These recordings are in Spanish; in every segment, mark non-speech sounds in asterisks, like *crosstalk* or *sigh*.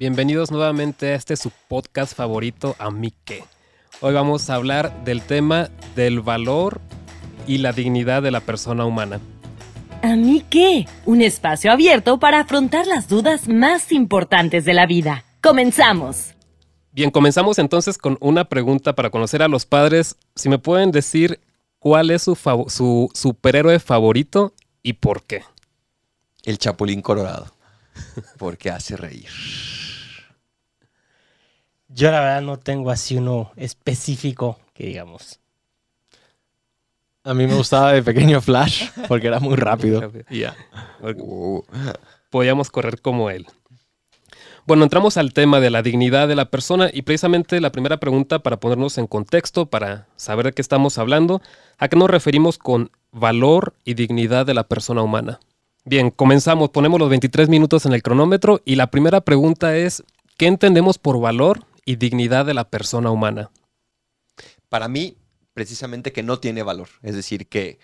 Bienvenidos nuevamente a este su podcast favorito, A mí qué. Hoy vamos a hablar del tema del valor y la dignidad de la persona humana. ¿A mí qué? Un espacio abierto para afrontar las dudas más importantes de la vida. Comenzamos. Bien, comenzamos entonces con una pregunta para conocer a los padres. Si me pueden decir cuál es su, su superhéroe favorito y por qué. El Chapulín Colorado. Porque hace reír. Yo la verdad no tengo así uno específico que digamos. A mí me gustaba de pequeño Flash porque era muy rápido. Ya. Podíamos correr como él. Bueno, entramos al tema de la dignidad de la persona y precisamente la primera pregunta para ponernos en contexto, para saber de qué estamos hablando, ¿a qué nos referimos con valor y dignidad de la persona humana? Bien, comenzamos, ponemos los 23 minutos en el cronómetro y la primera pregunta es, ¿qué entendemos por valor y dignidad de la persona humana? Para mí, precisamente que no tiene valor, es decir, que,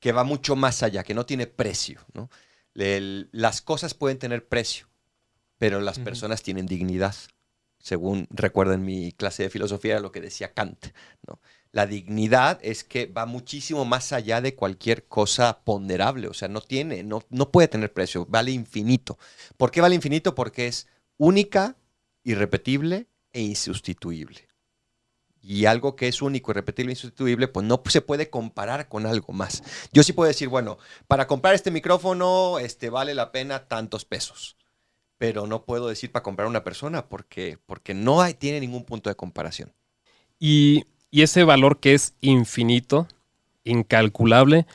que va mucho más allá, que no tiene precio. ¿no? las cosas pueden tener precio, pero las personas tienen dignidad, según recuerdo en mi clase de filosofía lo que decía Kant. ¿no? La dignidad es que va muchísimo más allá de cualquier cosa ponderable, o sea, no tiene, no, no puede tener precio, vale infinito. ¿Por qué vale infinito? Porque es única, irrepetible e insustituible. Y algo que es único, irrepetible e insustituible, pues no se puede comparar con algo más. Yo sí puedo decir, bueno, para comprar este micrófono este, vale la pena tantos pesos. Pero no puedo decir para comprar una persona porque, porque no hay, tiene ningún punto de comparación. Y, y ese valor que es infinito, incalculable,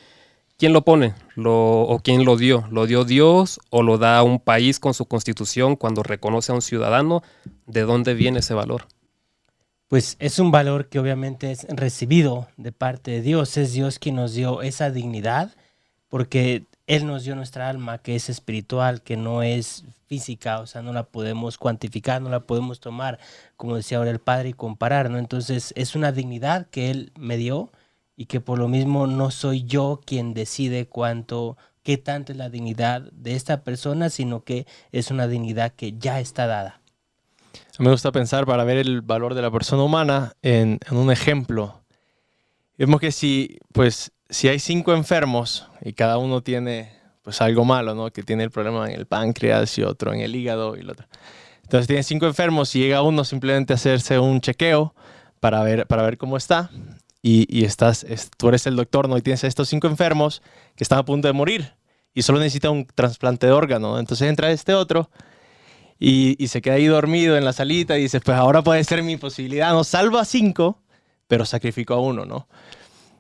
¿quién lo pone? Lo, ¿O quién lo dio? ¿Lo dio Dios o lo da un país con su constitución cuando reconoce a un ciudadano? ¿De dónde viene ese valor? Pues es un valor que obviamente es recibido de parte de Dios. Es Dios quien nos dio esa dignidad porque Él nos dio nuestra alma que es espiritual, que no es física, o sea, no la podemos cuantificar, no la podemos tomar, como decía ahora el Padre, y comparar, ¿no? Entonces es una dignidad que Él me dio y que por lo mismo no soy yo quien decide cuánto, qué tanto es la dignidad de esta persona, sino que es una dignidad que ya está dada. Me gusta pensar para ver el valor de la persona humana en, un ejemplo. Vemos que si, pues, si hay cinco enfermos y cada uno tiene pues algo malo, ¿no? Que tiene el problema en el páncreas y otro en el hígado y el otro. Entonces tiene cinco enfermos y llega uno simplemente a hacerse un chequeo para ver, para ver cómo está y, estás, tú eres el doctor, ¿no? Y tienes a estos cinco enfermos que están a punto de morir y solo necesita un trasplante de órgano. Entonces entra este otro y, se queda ahí dormido en la salita y dice, pues ahora puede ser mi posibilidad, ¿no? Salvo a cinco, pero sacrifico a uno, ¿no?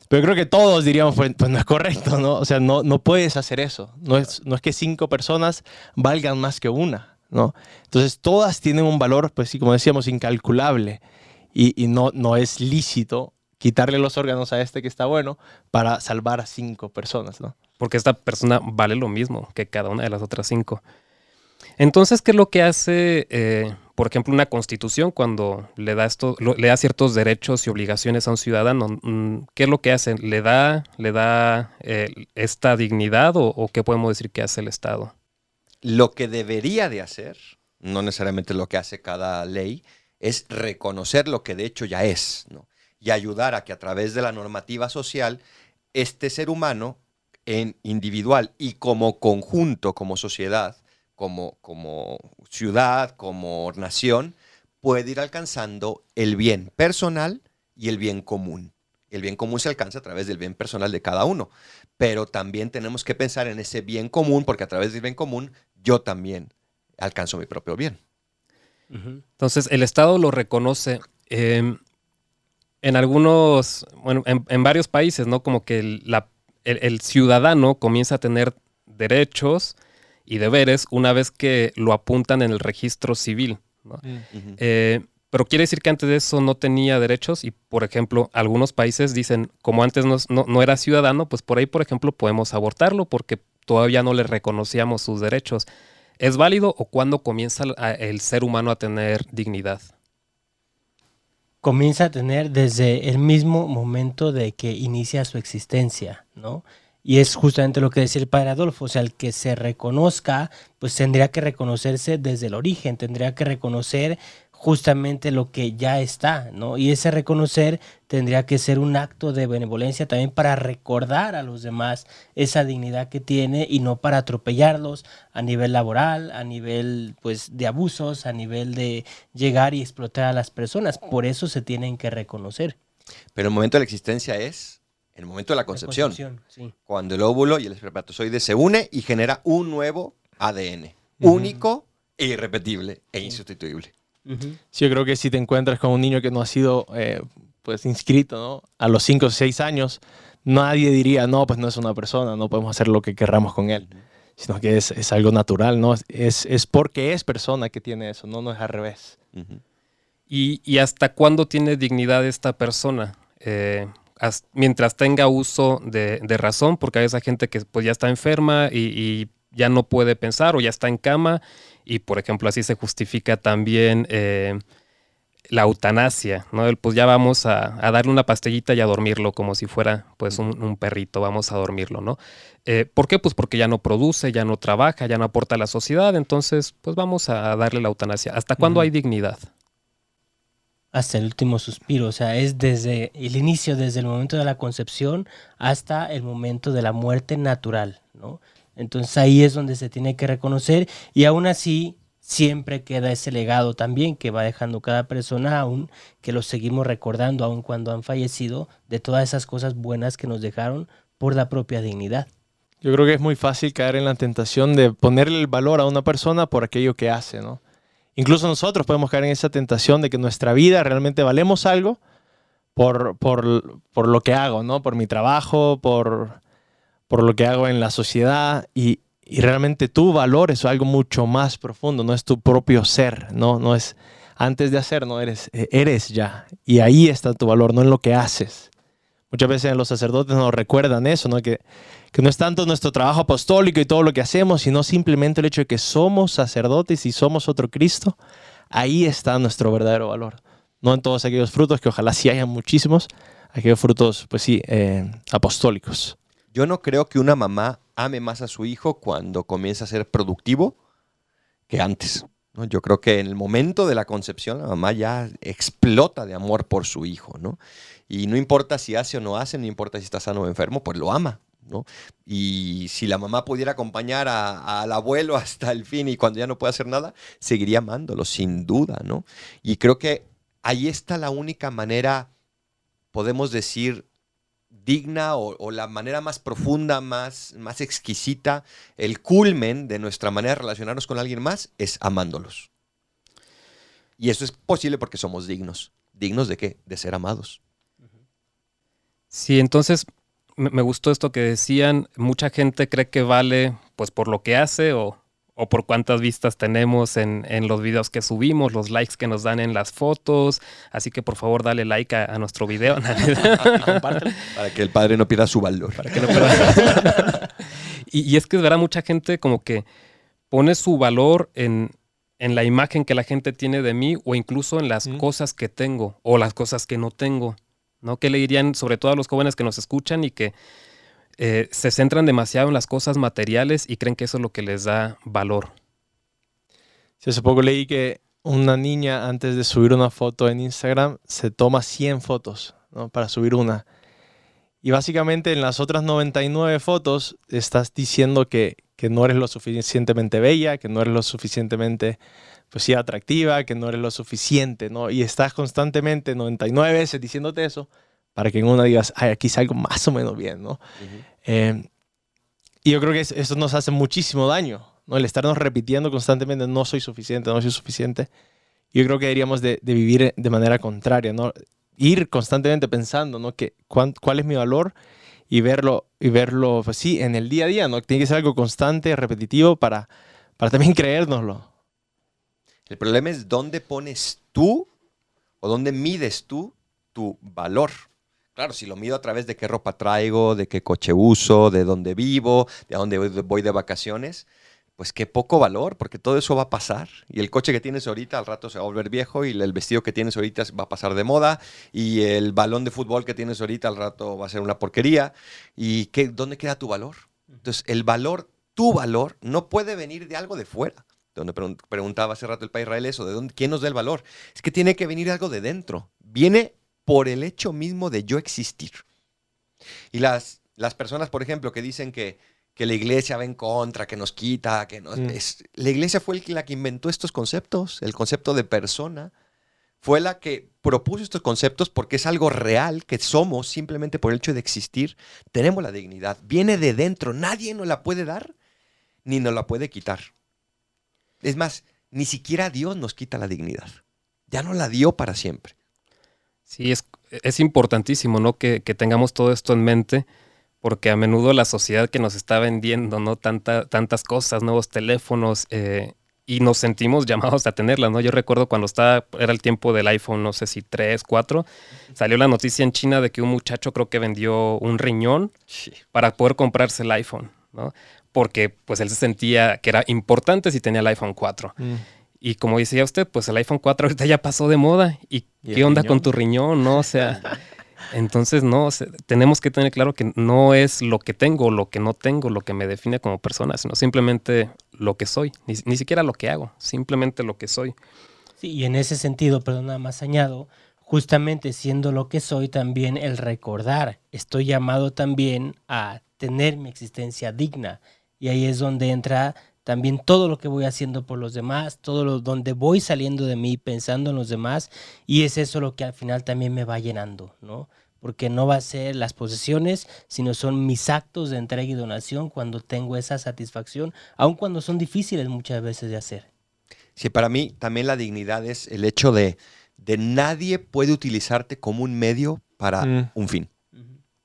Pero creo que todos diríamos, pues, pues, no es correcto, ¿no? O sea, no, no puedes hacer eso. No es, no es que cinco personas valgan más que una, ¿no? Entonces, todas tienen un valor, pues sí, como decíamos, incalculable. Y, y no, no es lícito quitarle los órganos a este que está bueno para salvar a cinco personas, ¿no? Porque esta persona vale lo mismo que cada una de las otras cinco. Entonces, ¿qué es lo que hace, eh, por ejemplo, una constitución cuando le da, esto, le da ciertos derechos y obligaciones a un ciudadano? Mm, ¿Qué es lo que hace? ¿Le da, le da eh, esta dignidad o, qué podemos decir que hace el Estado? Lo que debería de hacer, no necesariamente lo que hace cada ley, es reconocer lo que de hecho ya es, y ayudar a que a través de la normativa social, este ser humano, en individual y como conjunto, como sociedad, como, ciudad, como nación, puede ir alcanzando el bien personal y el bien común. El bien común se alcanza a través del bien personal de cada uno, pero también tenemos que pensar en ese bien común, porque a través del bien común yo también alcanzo mi propio bien. Entonces, el Estado lo reconoce em, en algunos, bueno, en, varios países, ¿no? Como que el ciudadano comienza a tener derechos, y deberes una vez que lo apuntan en el registro civil. Eh, pero quiere decir que antes de eso no tenía derechos y, por ejemplo, algunos países dicen, como antes no, era ciudadano, pues por ahí, por ejemplo, podemos abortarlo porque todavía no le reconocíamos sus derechos. ¿Es válido o cuándo comienza el ser humano a tener dignidad? Comienza a tener desde el mismo momento de que inicia su existencia, ¿no? Y es justamente lo que decía el padre Adolfo, o sea, el que se reconozca, pues tendría que reconocerse desde el origen, tendría que reconocer justamente lo que ya está, ¿no? Y ese reconocer tendría que ser un acto de benevolencia también para recordar a los demás esa dignidad que tiene y no para atropellarlos a nivel laboral, a nivel pues de abusos, a nivel de llegar y explotar a las personas. Por eso se tienen que reconocer. Pero el momento de la existencia es el momento de la concepción, sí. cuando el óvulo y el espermatozoide se une y genera un nuevo ADN, único e irrepetible e insustituible. Sí, yo creo que si te encuentras con un niño que no ha sido eh, pues inscrito ¿no? a los 5 o 6 años, nadie diría, no, pues no es una persona, no podemos hacer lo que querramos con él, sino que es, es algo natural, ¿no? Es, es, porque es persona que tiene eso, no, no es al revés. ¿Y, ¿Y, hasta cuándo tiene dignidad esta persona? Eh, mientras tenga uso de, de, razón, porque hay esa gente que pues ya está enferma y, y ya no puede pensar o ya está en cama y por ejemplo así se justifica también eh, la eutanasia, ¿no? pues ya vamos a, darle una pastillita y a dormirlo como si fuera pues un, perrito, vamos a dormirlo, ¿no? Eh, ¿Por qué? Pues porque ya no produce, ya no trabaja, ya no aporta a la sociedad, entonces pues vamos a darle la eutanasia. ¿Hasta cuándo hay dignidad? Hasta el último suspiro, o sea, es desde el inicio, desde el momento de la concepción hasta el momento de la muerte natural, ¿no? Entonces ahí es donde se tiene que reconocer y aún así siempre queda ese legado también que va dejando cada persona, aún que lo seguimos recordando, aun cuando han fallecido, de todas esas cosas buenas que nos dejaron por la propia dignidad. Yo creo que es muy fácil caer en la tentación de ponerle el valor a una persona por aquello que hace, ¿no? Incluso nosotros podemos caer en esa tentación de que nuestra vida realmente valemos algo por, por, por lo que hago, ¿no? Por mi trabajo, por, por lo que hago en la sociedad y, realmente tu valor es algo mucho más profundo, no es tu propio ser, no, no es antes de hacer, no eres, eh, eres ya. Y ahí está tu valor, no en lo que haces. Muchas veces los sacerdotes nos recuerdan eso, ¿no? Que, que no es tanto nuestro trabajo apostólico y todo lo que hacemos, sino simplemente el hecho de que somos sacerdotes y somos otro Cristo. Ahí está nuestro verdadero valor. No en todos aquellos frutos, que ojalá sí haya muchísimos, aquellos frutos, pues sí, eh, apostólicos. Yo no creo que una mamá ame más a su hijo cuando comienza a ser productivo que antes. ¿no? Yo creo que en el momento de la concepción la mamá ya explota de amor por su hijo. ¿no? Y no importa si hace o no hace, no importa si está sano o enfermo, pues lo ama. ¿no? Y si la mamá pudiera acompañar al abuelo *laughs* hasta el fin y cuando ya no puede hacer nada, seguiría amándolo, sin duda. ¿no? Y creo que ahí está la única manera, podemos decir, digna o, la manera más profunda, más, más exquisita, el culmen de nuestra manera de relacionarnos con alguien más es amándolos. Y eso es posible porque somos dignos. ¿Dignos de qué? De ser amados. Sí, entonces me gustó esto que decían, mucha gente cree que vale pues por lo que hace o, o por cuántas vistas tenemos en, los videos que subimos, los likes que nos dan en las fotos. Así que por favor dale like a, nuestro video. *laughs* *laughs* para que el padre no pierda su valor. *laughs* y, es que es verdad, mucha gente como que pone su valor en, la imagen que la gente tiene de mí o incluso en las cosas que tengo o las cosas que no tengo. ¿no? ¿Qué le dirían sobre todo a los jóvenes que nos escuchan y que eh, se centran demasiado en las cosas materiales y creen que eso es lo que les da valor. Sí, hace poco leí que una niña antes de subir una foto en Instagram se toma 100 fotos para subir una. Y básicamente en las otras 99 fotos estás diciendo que, que, no eres lo suficientemente bella, que no eres lo suficientemente pues sí, atractiva, que no eres lo suficiente, ¿no? Y estás constantemente 99 veces diciéndote eso para que en una digas, ay, aquí salgo más o menos bien, ¿no? Eh, y yo creo que eso nos hace muchísimo daño, ¿no? El estarnos repitiendo constantemente, no soy suficiente, no soy suficiente. Yo creo que deberíamos de, vivir de manera contraria, ¿no? Ir constantemente pensando, ¿no? Que, cuál, es mi valor y verlo, y verlo, pues sí, en el día a día, ¿no? Tiene que ser algo constante, repetitivo para, para también *laughs* creérnoslo. El problema es dónde pones tú o dónde mides tú tu valor. Claro, si lo mido a través de qué ropa traigo, de qué coche uso, de dónde vivo, de dónde voy de vacaciones, pues qué poco valor, porque todo eso va a pasar. Y el coche que tienes ahorita al rato se va a volver viejo y el vestido que tienes ahorita va a pasar de moda y el balón de fútbol que tienes ahorita al rato va a ser una porquería. ¿Y qué, dónde queda tu valor? Entonces, el valor, tu valor, no puede venir de algo de fuera. Donde preguntaba hace rato el país Israel eso, ¿de dónde, quién nos da el valor? Es que tiene que venir algo de dentro. Viene por el hecho mismo de yo existir. Y las, las personas, por ejemplo, que dicen que que la iglesia va en contra, que nos quita, que nos... Mm. la iglesia fue la que inventó estos conceptos, el concepto de persona, fue la que propuso estos conceptos porque es algo real que somos simplemente por el hecho de existir, tenemos la dignidad, viene de dentro, nadie nos la puede dar ni nos la puede quitar. Es más, ni siquiera Dios nos quita la dignidad, ya nos la dio para siempre. Sí, es, es importantísimo ¿no? que, que tengamos todo esto en mente porque a menudo la sociedad que nos está vendiendo, ¿no? Tanta, tantas cosas, nuevos teléfonos, eh, y nos sentimos *laughs* llamados a tenerlas, ¿no? Yo recuerdo cuando estaba, era el tiempo del iPhone, no sé si 3, 4, salió la noticia en China de que un muchacho creo que vendió un riñón para poder comprarse el iPhone, ¿no? Porque pues él se sentía que era importante si tenía el iPhone 4. Mm. Y como decía usted, pues el iPhone 4 ahorita ya pasó de moda. ¿Y, qué onda con tu riñón, no? O sea... *laughs* Entonces, no, tenemos que tener claro que no es lo que tengo, lo que no tengo, lo que me define como persona, sino simplemente lo que soy, ni, siquiera lo que hago, simplemente lo que soy. Sí, y en ese sentido, perdón, nada más añado, justamente siendo lo que soy, también el recordar, estoy llamado también a tener mi existencia digna. Y ahí es donde entra también todo lo que voy haciendo por los demás, todo lo donde voy saliendo de mí pensando en los demás y es eso lo que al final también me va llenando, ¿no? Porque no va a ser las posesiones, sino son mis actos de entrega y donación cuando tengo esa satisfacción, aun cuando son difíciles muchas veces de hacer. Sí, para mí también la dignidad es el hecho de, de nadie puede utilizarte como un medio para mm. un fin.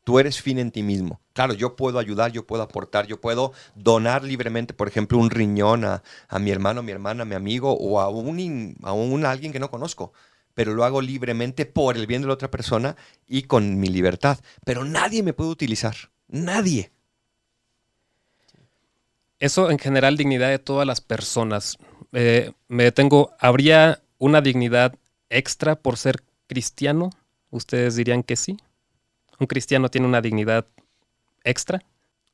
Tú eres fin en ti mismo. Claro, yo puedo ayudar, yo puedo aportar, yo puedo donar libremente, por ejemplo, un riñón a, mi hermano, a mi hermana, a mi amigo o a un, a un alguien que no conozco. Pero lo hago libremente por el bien de la otra persona y con mi libertad. Pero nadie me puede utilizar. Nadie. Eso en general, dignidad de todas las personas. Eh, me detengo, ¿habría una dignidad extra por ser cristiano? ¿Ustedes dirían que sí? ¿Un cristiano tiene una dignidad extra?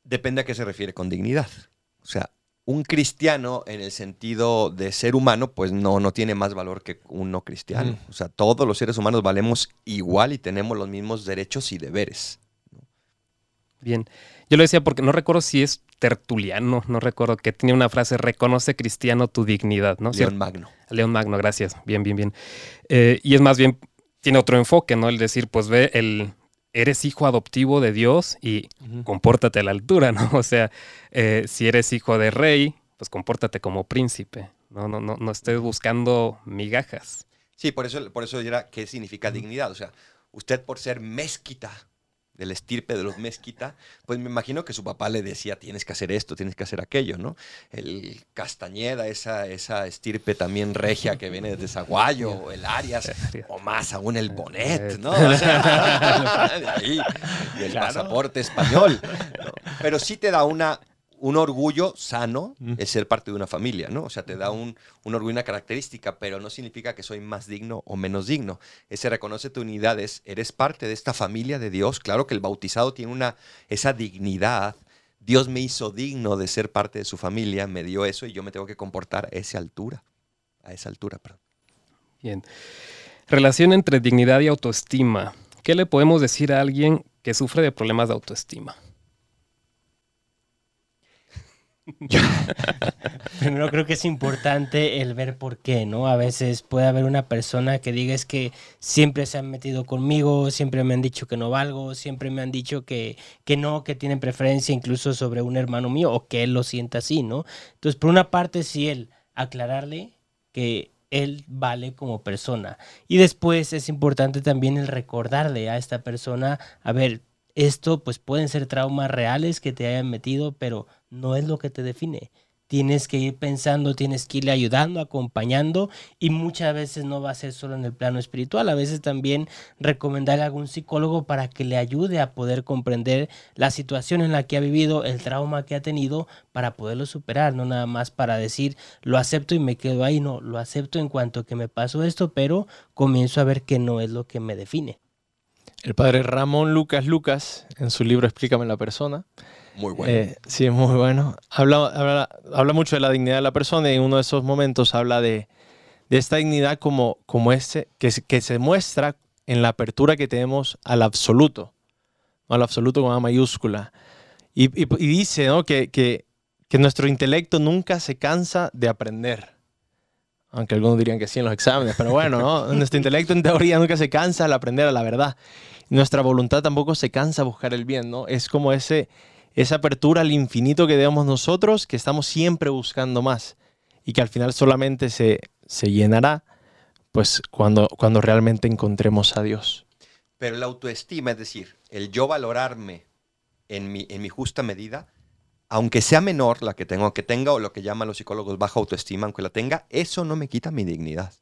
Depende a qué se refiere con dignidad. O sea, un cristiano en el sentido de ser humano, pues no, no tiene más valor que un no cristiano. O sea, todos los seres humanos valemos igual y tenemos los mismos derechos y deberes. Bien. Yo lo decía porque no recuerdo si es tertuliano, no recuerdo que tenía una frase, reconoce cristiano tu dignidad, ¿no? León Magno. León Magno, gracias. Bien, bien, bien. Eh, y es más bien, tiene otro enfoque, ¿no? El decir, pues ve el, eres hijo adoptivo de Dios y compórtate a la altura, ¿no? *laughs* O sea, eh, si eres hijo de rey, pues compórtate como príncipe, no, no, no, no estés buscando migajas. Sí, por eso, por eso era qué significa dignidad. O sea, usted por ser mezquita, del estirpe de los mezquita, pues me imagino que su papá le decía, tienes que hacer esto, tienes que hacer aquello, ¿no? El Castañeda, esa, esa estirpe también regia que viene de Zaguayo, o el Arias, o más aún el Bonet, ¿no? *laughs* *laughs* y el pasaporte español. Pero sí te da una, un orgullo sano es ser parte de una familia, ¿no? O sea, te da un, un, orgullo, una característica, pero no significa que soy más digno o menos digno. Ese reconoce tu unidad, es, eres parte de esta familia de Dios. Claro que el bautizado tiene una, esa dignidad. Dios me hizo digno de ser parte de su familia, me dio eso y yo me tengo que comportar a esa altura. A esa altura, perdón. Bien. Relación entre dignidad y autoestima. ¿Qué le podemos decir a alguien que sufre de problemas de autoestima? *laughs* Primero creo que es importante el ver por qué, ¿no? A veces puede haber una persona que diga es que siempre se han metido conmigo, siempre me han dicho que no valgo, siempre me han dicho que, que no, que tienen preferencia incluso sobre un hermano mío o que él lo sienta así, ¿no? Entonces, por una parte, sí, él aclararle que él vale como persona. Y después es importante también el recordarle a esta persona, a ver, esto pues pueden ser traumas reales que te hayan metido, pero no es lo que te define. tienes que ir pensando, tienes que irle ayudando, acompañando y muchas veces no va a ser solo en el plano espiritual, a veces también recomendarle a algún psicólogo para que le ayude a poder comprender la situación en la que ha vivido, el trauma que ha tenido para poderlo superar, no nada más para decir lo acepto y me quedo ahí, no, lo acepto en cuanto que me pasó esto, pero comienzo a ver que no es lo que me define. El padre Ramón Lucas Lucas, en su libro Explícame la persona, Muy bueno. Eh, sí, es muy bueno. Habla, habla, habla mucho de la dignidad de la persona y en uno de esos momentos habla de, de esta dignidad como, como ese, que, que se muestra en la apertura que tenemos al absoluto, ¿no? al absoluto con una mayúscula. Y, y- y dice ¿no? que, que, que nuestro intelecto nunca se cansa de aprender. Aunque algunos dirían que sí en los exámenes, pero bueno, ¿no? *laughs* nuestro intelecto en teoría nunca se cansa al aprender a la verdad. Nuestra voluntad tampoco se cansa a buscar el bien, ¿no? Es como ese, esa apertura al infinito que damos nosotros, que estamos siempre buscando más y que al final solamente se, se llenará pues cuando, cuando realmente encontremos a Dios. Pero la autoestima, es decir, el yo valorarme en mi, en mi justa medida, aunque sea menor la que tengo, aunque tenga o lo que llaman los psicólogos baja autoestima, aunque la tenga, eso no me quita mi dignidad.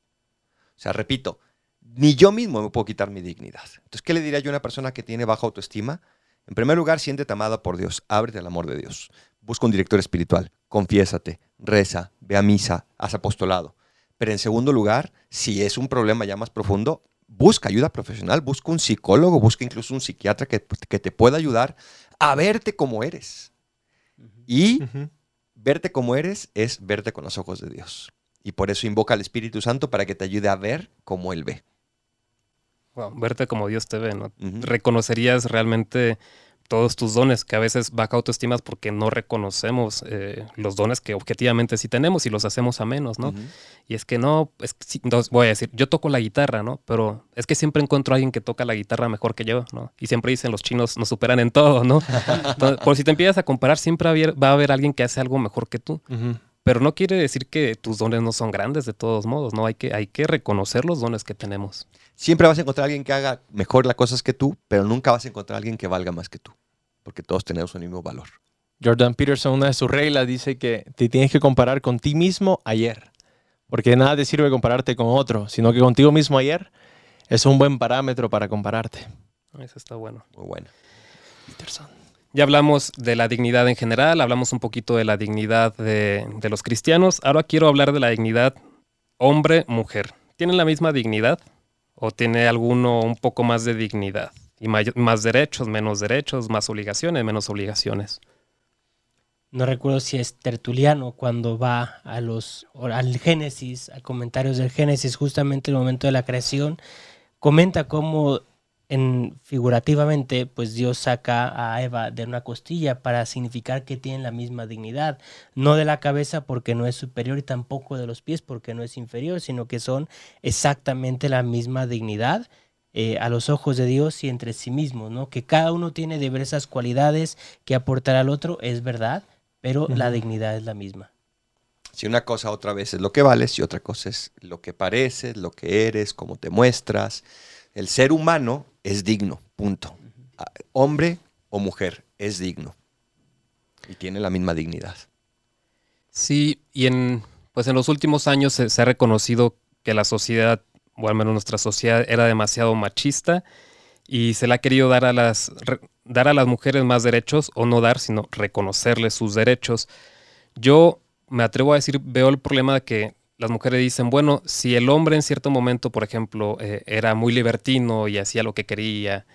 O sea, repito, ni yo mismo me puedo quitar mi dignidad. Entonces, ¿qué le diría yo a una persona que tiene baja autoestima? En primer lugar, siéntete amada por Dios, ábrete al amor de Dios. Busca un director espiritual, confiésate, reza, ve a misa, haz apostolado. Pero en segundo lugar, si es un problema ya más profundo, busca ayuda profesional, busca un psicólogo, busca incluso un psiquiatra que, que te pueda ayudar a verte como eres. Y verte como eres es verte con los ojos de Dios. Y por eso invoca al Espíritu Santo para que te ayude a ver como Él ve. Verte como Dios te ve, ¿no? Reconocerías realmente todos tus dones, que a veces baja autoestima es porque no reconocemos eh, los dones que objetivamente sí tenemos y los hacemos a menos, ¿no? Y es que no, es que sí, no, voy a decir, yo toco la guitarra, ¿no? Pero es que siempre encuentro a alguien que toca la guitarra mejor que yo, ¿no? Y siempre dicen los chinos nos superan en todo, ¿no? *laughs* Entonces, por si te empiezas a comparar, siempre va a haber- va a haber alguien que hace algo mejor que tú. Pero no quiere decir que tus dones no son grandes de todos modos, ¿no? Hay que, hay que reconocer los dones que tenemos. Siempre vas a encontrar a alguien que haga mejor las cosas que tú, pero nunca vas a encontrar a alguien que valga más que tú. Porque todos tenemos el mismo valor. Jordan Peterson, una de sus reglas, dice que te tienes que comparar con ti mismo ayer. Porque de nada te sirve compararte con otro, sino que contigo mismo ayer es un buen parámetro para compararte. Eso está bueno. Muy bueno. Peterson. Ya hablamos de la dignidad en general, hablamos un poquito de la dignidad de, de los cristianos. Ahora quiero hablar de la dignidad hombre-mujer. ¿Tienen la misma dignidad? ¿O tiene alguno un poco más de dignidad? Y más derechos, menos derechos, más obligaciones, menos obligaciones. No recuerdo si es Tertuliano cuando va a los al Génesis, a comentarios del Génesis, justamente en el momento de la creación, comenta cómo en figurativamente, pues Dios saca a Eva de una costilla para significar que tienen la misma dignidad, no de la cabeza porque no es superior y tampoco de los pies porque no es inferior, sino que son exactamente la misma dignidad eh, a los ojos de Dios y entre sí mismos, ¿no? Que cada uno tiene diversas cualidades que aportar al otro, es verdad, pero la dignidad es la misma. Si una cosa otra vez es lo que vales y otra cosa es lo que pareces, lo que eres, cómo te muestras. El ser humano es digno, punto. Ah, Hombre o mujer es digno. Y tiene la misma dignidad. Sí, y en, pues en los últimos años se, se ha reconocido que la sociedad, o al menos nuestra sociedad, era demasiado machista y se le ha querido dar a las, re- dar a las mujeres más derechos, o no dar, sino reconocerles sus derechos. Yo me atrevo a decir, veo el problema de que las mujeres dicen, bueno, si el hombre en cierto momento, por ejemplo, eh, era muy libertino y hacía lo que quería,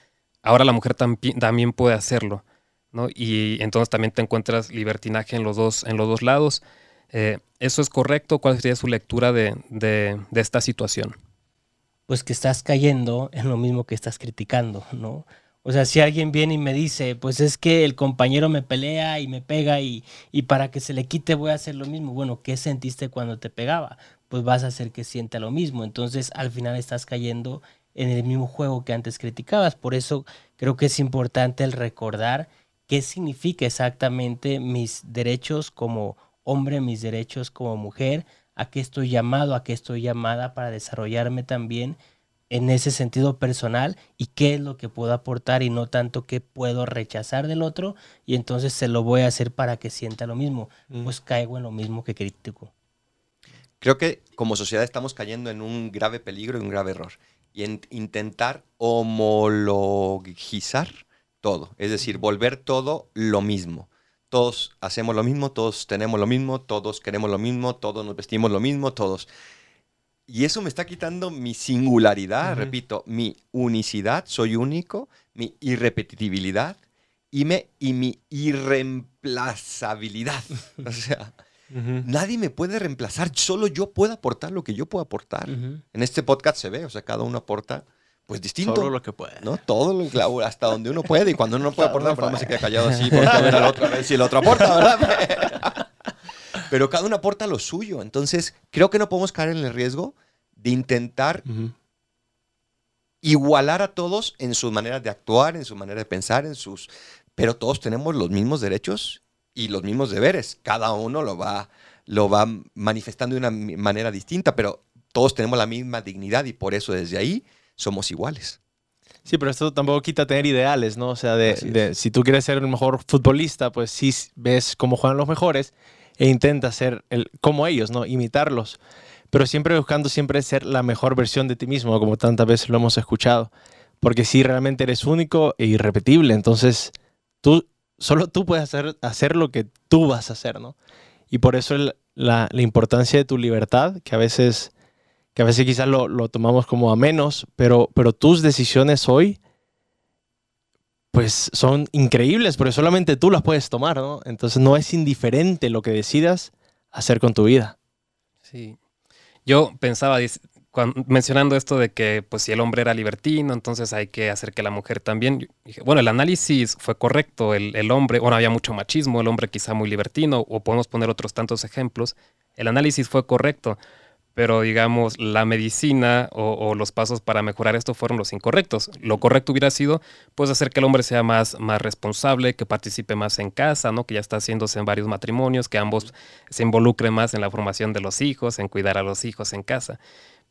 ahora la mujer también puede hacerlo. ¿no? Y entonces también te encuentras libertinaje en los dos, en los dos lados. Eh, ¿Eso es correcto? ¿Cuál sería su lectura de- de esta situación? Pues que estás cayendo en lo mismo que estás criticando, ¿no? O sea, si alguien viene y me dice, pues es que el compañero me pelea y me pega y, y para que se le quite voy a hacer lo mismo. Bueno, ¿qué sentiste cuando te pegaba? Pues vas a hacer que sienta lo mismo. Entonces, al final estás cayendo en el mismo juego que antes criticabas. Por eso creo que es importante el recordar qué significa exactamente mis derechos como hombre, mis derechos como mujer, a qué estoy llamado, a qué estoy llamada para desarrollarme también en ese sentido personal y qué es lo que puedo aportar y no tanto qué puedo rechazar del otro y entonces se lo voy a hacer para que sienta lo mismo. Mm. Pues caigo en lo mismo que critico. Creo que como sociedad estamos cayendo en un grave peligro y un grave error. Y en intentar homologizar todo. Es decir, volver todo lo mismo. Todos hacemos lo mismo, todos tenemos lo mismo, todos queremos lo mismo, todos nos vestimos lo mismo, todos. Y eso me está quitando mi singularidad, Ujú. repito, mi unicidad, soy único, mi irrepetibilidad y, me, y mi irreemplazabilidad. *laughs* o sea, Ujú. Nadie me puede reemplazar, solo yo puedo aportar lo que yo puedo aportar. Ujú. En este podcast se ve, o sea, cada uno aporta pues distinto. Solo lo que puede. ¿no? Todo lo hasta donde uno puede y cuando uno no puede aportar, pues uno se queda callado así, porque a ver al otro, a ver si el otro aporta, ¿verdad? *laughs* Pero cada uno aporta lo suyo, entonces creo que no podemos caer en el riesgo de intentar igualar a todos en sus maneras de actuar, en su manera de pensar, en sus... Pero todos tenemos los mismos derechos y los mismos deberes. Cada uno lo va, lo va manifestando de una manera distinta, pero todos tenemos la misma dignidad y por eso desde ahí somos iguales. Sí, pero esto tampoco quita tener ideales, ¿no? O sea, de, si tú quieres ser el mejor futbolista, pues sí ves cómo juegan los mejores e intentas ser el, como ellos, ¿no? Imitarlos. Pero siempre buscando siempre ser la mejor versión de ti mismo, como tantas veces lo hemos escuchado. Porque si realmente eres único e irrepetible, entonces tú, solo tú puedes hacer, hacer lo que tú vas a hacer, ¿no? Y por eso la, la importancia de tu libertad, que a veces, que a veces quizás lo, lo tomamos como a menos, pero, pero tus decisiones hoy, pues son increíbles, porque solamente tú las puedes tomar, ¿no? Entonces no es indiferente lo que decidas hacer con tu vida. Sí. Yo pensaba, mencionando esto de que pues si el hombre era libertino, entonces hay que hacer que la mujer también. Bueno, el análisis fue correcto, el, el hombre, bueno, había mucho machismo, el hombre quizá muy libertino, o podemos poner otros tantos ejemplos. El análisis fue correcto, pero digamos, la medicina o, o los pasos para mejorar esto fueron los incorrectos. Lo correcto hubiera sido, pues, hacer que el hombre sea más, más responsable, que participe más en casa, ¿no? Que ya está haciéndose en varios matrimonios, que ambos se involucren más en la formación de los hijos, en cuidar a los hijos en casa.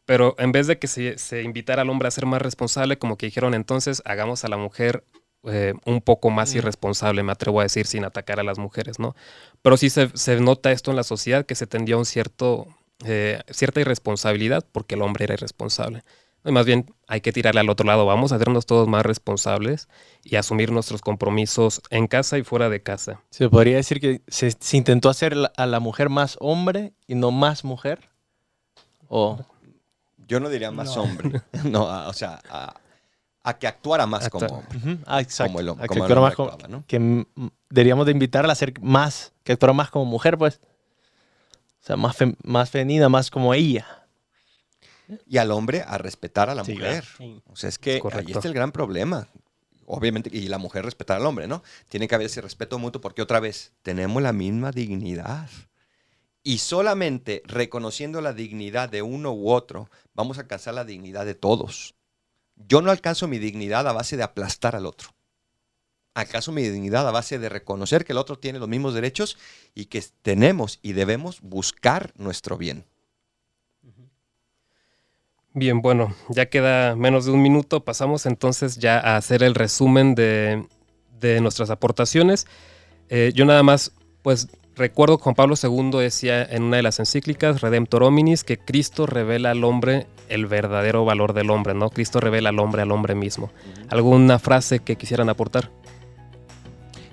Pero en vez de que se, se invitara al hombre a ser más responsable, como que dijeron entonces, hagamos a la mujer eh, un poco más irresponsable, me atrevo a decir, sin atacar a las mujeres, ¿no? Pero sí se, se nota esto en la sociedad, que se tendía a un cierto, eh, cierta irresponsabilidad porque el hombre era irresponsable. Y más bien hay que tirarle al otro lado, vamos a hacernos todos más responsables y asumir nuestros compromisos en casa y fuera de casa. Se podría decir que se, se intentó hacer a la mujer más hombre y no más mujer. O Yo no diría más No. hombre, *laughs* no, a- o sea, a, a que actuara más como hombre. Ah, exacto. Como el A que como el actuara hombre más como- actuaba, ¿no? que deberíamos de invitarla a ser más, que actuara más como mujer, pues. O sea, más, fem- más femenina, más como ella. Y al hombre a respetar a la Sí, mujer. Sí. O sea, es que ahí está el gran problema. Obviamente, y la mujer respetar al hombre, ¿no? Tiene que haber ese respeto mutuo porque otra vez, tenemos la misma dignidad. Y solamente reconociendo la dignidad de uno u otro, vamos a alcanzar la dignidad de todos. Yo no alcanzo mi dignidad a base de aplastar al otro. Alcanzo mi dignidad a base de reconocer que el otro tiene los mismos derechos y que tenemos y debemos buscar nuestro bien. Bien, bueno, ya queda menos de un minuto. Pasamos entonces ya a hacer el resumen de, de nuestras aportaciones. Eh, yo nada más, pues recuerdo que Juan Pablo II decía en una de las encíclicas, Redemptor Hominis, que Cristo revela al hombre el verdadero valor del hombre, ¿no? Cristo revela al hombre al hombre mismo. ¿Alguna frase que quisieran aportar?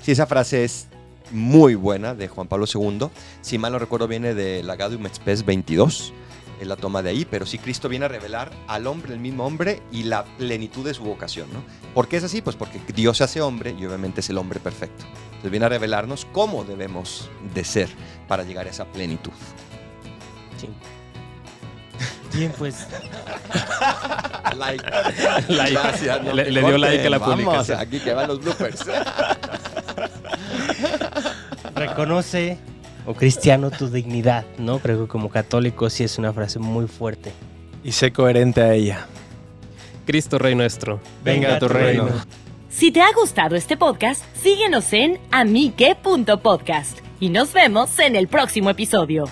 Sí, esa frase es muy buena de Juan Pablo II. Si mal no recuerdo, viene de la Gaudium et Spes 22. Es la toma de ahí, pero sí Cristo viene a revelar al hombre, el mismo hombre, y la plenitud de su vocación, ¿no? ¿Por qué es así? Pues porque Dios se hace hombre y obviamente es el hombre perfecto. Entonces viene a revelarnos cómo debemos de ser para llegar a esa plenitud. Sí. *laughs* Bien, pues *laughs* Like. Like. Gracias. no Le- dio like a la Vamos, publicación. aquí que van los bloopers. *laughs* reconoce o cristiano tu dignidad, ¿no? Creo que como católico sí es una frase muy fuerte. Y sé coherente a ella. Cristo Rey nuestro. Venga a tu reino. Si te ha gustado este podcast, síguenos en amique.podcast y nos vemos en el próximo episodio.